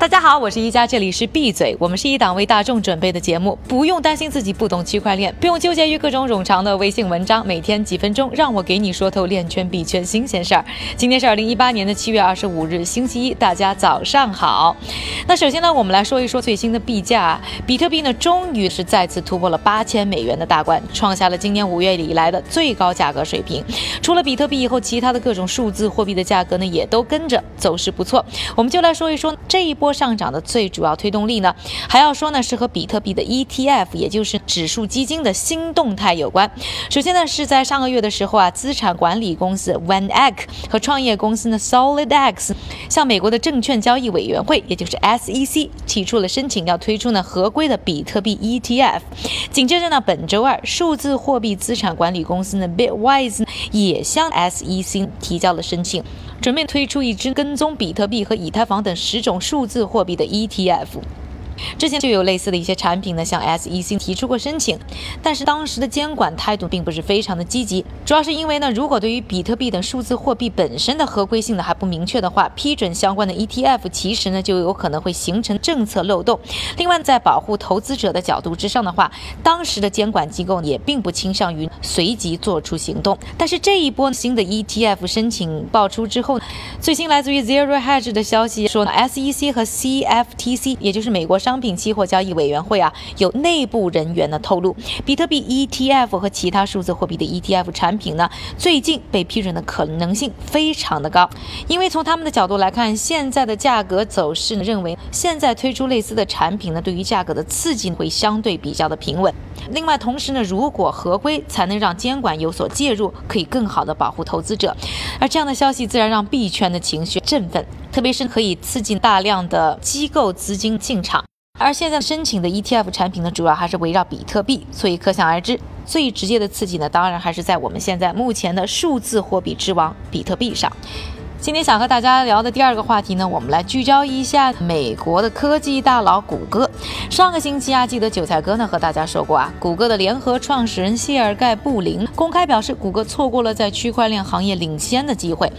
大家好，我是一加，这里是闭嘴。我们是一档为大众准备的节目，不用担心自己不懂区块链，不用纠结于各种冗长的微信文章，每天几分钟，让我给你说透链圈币圈新鲜事儿。今天是二零一八年的七月二十五日，星期一，大家早上好。那首先呢，我们来说一说最新的币价，比特币呢，终于是再次突破了八千美元的大关，创下了今年五月以来的最高价格水平。除了比特币以后，其他的各种数字货币的价格呢，也都跟着走势不错。我们就来说一说这一波。上涨的最主要推动力呢，还要说呢是和比特币的 ETF，也就是指数基金的新动态有关。首先呢是在上个月的时候啊，资产管理公司 OneEck 和创业公司呢 SolidX 向美国的证券交易委员会，也就是 SEC 提出了申请，要推出呢合规的比特币 ETF。紧接着呢，本周二，数字货币资产管理公司呢 Bitwise 也向 SEC 提交了申请。准备推出一支跟踪比特币和以太坊等十种数字货币的 ETF。之前就有类似的一些产品呢，向 SEC 提出过申请，但是当时的监管态度并不是非常的积极，主要是因为呢，如果对于比特币等数字货币本身的合规性呢还不明确的话，批准相关的 ETF 其实呢就有可能会形成政策漏洞。另外，在保护投资者的角度之上的话，当时的监管机构也并不倾向于随即做出行动。但是这一波新的 ETF 申请爆出之后，最新来自于 Zero Hedge 的消息说，SEC 和 CFTC，也就是美国商商品期货交易委员会啊，有内部人员呢透露，比特币 ETF 和其他数字货币的 ETF 产品呢，最近被批准的可能性非常的高。因为从他们的角度来看，现在的价格走势呢，认为现在推出类似的产品呢，对于价格的刺激会相对比较的平稳。另外，同时呢，如果合规，才能让监管有所介入，可以更好的保护投资者。而这样的消息自然让币圈的情绪振奋，特别是可以刺激大量的机构资金进场。而现在申请的 ETF 产品呢，主要还是围绕比特币，所以可想而知，最直接的刺激呢，当然还是在我们现在目前的数字货币之王比特币上。今天想和大家聊的第二个话题呢，我们来聚焦一下美国的科技大佬谷歌。上个星期啊，记得韭菜哥呢和大家说过啊，谷歌的联合创始人谢尔盖布林公开表示，谷歌错过了在区块链行业领先的机会。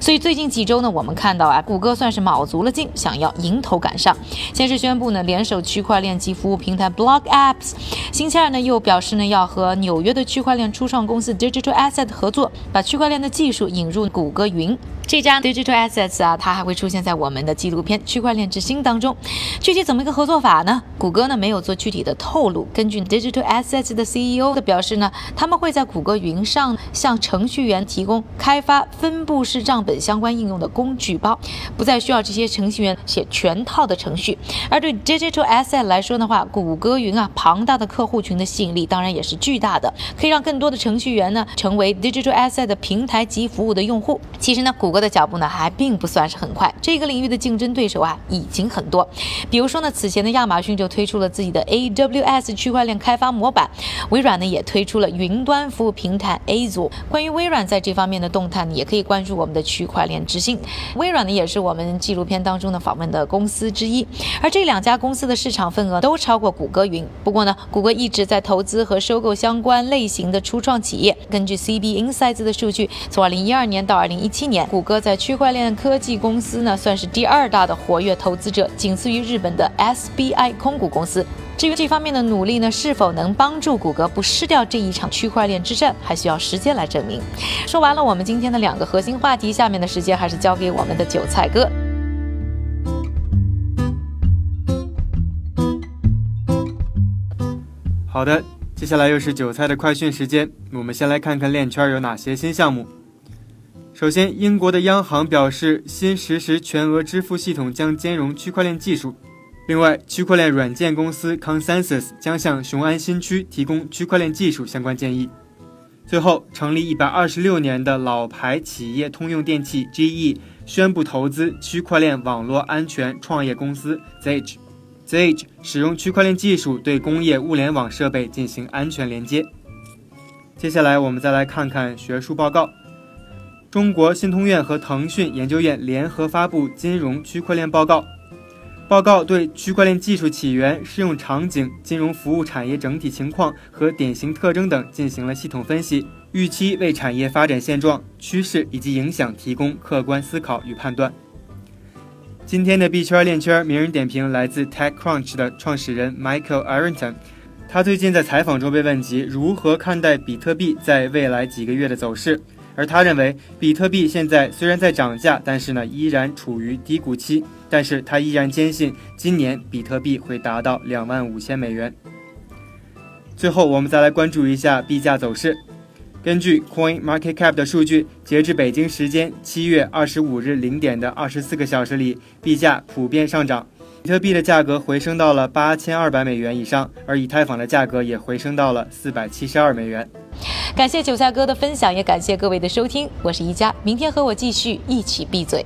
所以最近几周呢，我们看到啊，谷歌算是卯足了劲，想要迎头赶上。先是宣布呢，联手区块链及服务平台 Block Apps，星期二呢又表示呢，要和纽约的区块链初创公司 Digital Asset 合作，把区块链的技术引入谷歌云。这张 Digital Assets 啊，它还会出现在我们的纪录片《区块链之星》当中。具体怎么一个合作法呢？谷歌呢没有做具体的透露。根据 Digital Assets 的 CEO 的表示呢，他们会在谷歌云上向程序员提供开发分布式账本相关应用的工具包，不再需要这些程序员写全套的程序。而对 Digital Asset 来说的话，谷歌云啊庞大的客户群的吸引力当然也是巨大的，可以让更多的程序员呢成为 Digital Asset 的平台及服务的用户。其实呢，谷。谷歌的脚步呢还并不算是很快，这个领域的竞争对手啊已经很多。比如说呢，此前的亚马逊就推出了自己的 AWS 区块链开发模板，微软呢也推出了云端服务平台 Azure。关于微软在这方面的动态，也可以关注我们的区块链之星。微软呢也是我们纪录片当中的访问的公司之一，而这两家公司的市场份额都超过谷歌云。不过呢，谷歌一直在投资和收购相关类型的初创企业。根据 CB Insights 的数据，从2012年到2017年，谷歌在区块链科技公司呢，算是第二大的活跃投资者，仅次于日本的 SBI 空股公司。至于这方面的努力呢，是否能帮助谷歌不失掉这一场区块链之战，还需要时间来证明。说完了我们今天的两个核心话题，下面的时间还是交给我们的韭菜哥。好的，接下来又是韭菜的快讯时间，我们先来看看链圈有哪些新项目。首先，英国的央行表示，新实时全额支付系统将兼容区块链技术。另外，区块链软件公司 Consensus 将向雄安新区提供区块链技术相关建议。最后，成立一百二十六年的老牌企业通用电气 GE 宣布投资区块链网络安全创业公司 Zage。Zage 使用区块链技术对工业物联网设备进行安全连接。接下来，我们再来看看学术报告。中国信通院和腾讯研究院联合发布金融区块链报告，报告对区块链技术起源、适用场景、金融服务产业整体情况和典型特征等进行了系统分析，预期为产业发展现状、趋势以及影响提供客观思考与判断。今天的币圈链圈名人点评来自 TechCrunch 的创始人 Michael Arrington。他最近在采访中被问及如何看待比特币在未来几个月的走势，而他认为比特币现在虽然在涨价，但是呢依然处于低谷期。但是他依然坚信今年比特币会达到两万五千美元。最后，我们再来关注一下币价走势。根据 Coin Market Cap 的数据，截至北京时间七月二十五日零点的二十四个小时里，币价普遍上涨。比特币的价格回升到了八千二百美元以上，而以太坊的价格也回升到了四百七十二美元。感谢韭菜哥的分享，也感谢各位的收听。我是宜佳，明天和我继续一起闭嘴。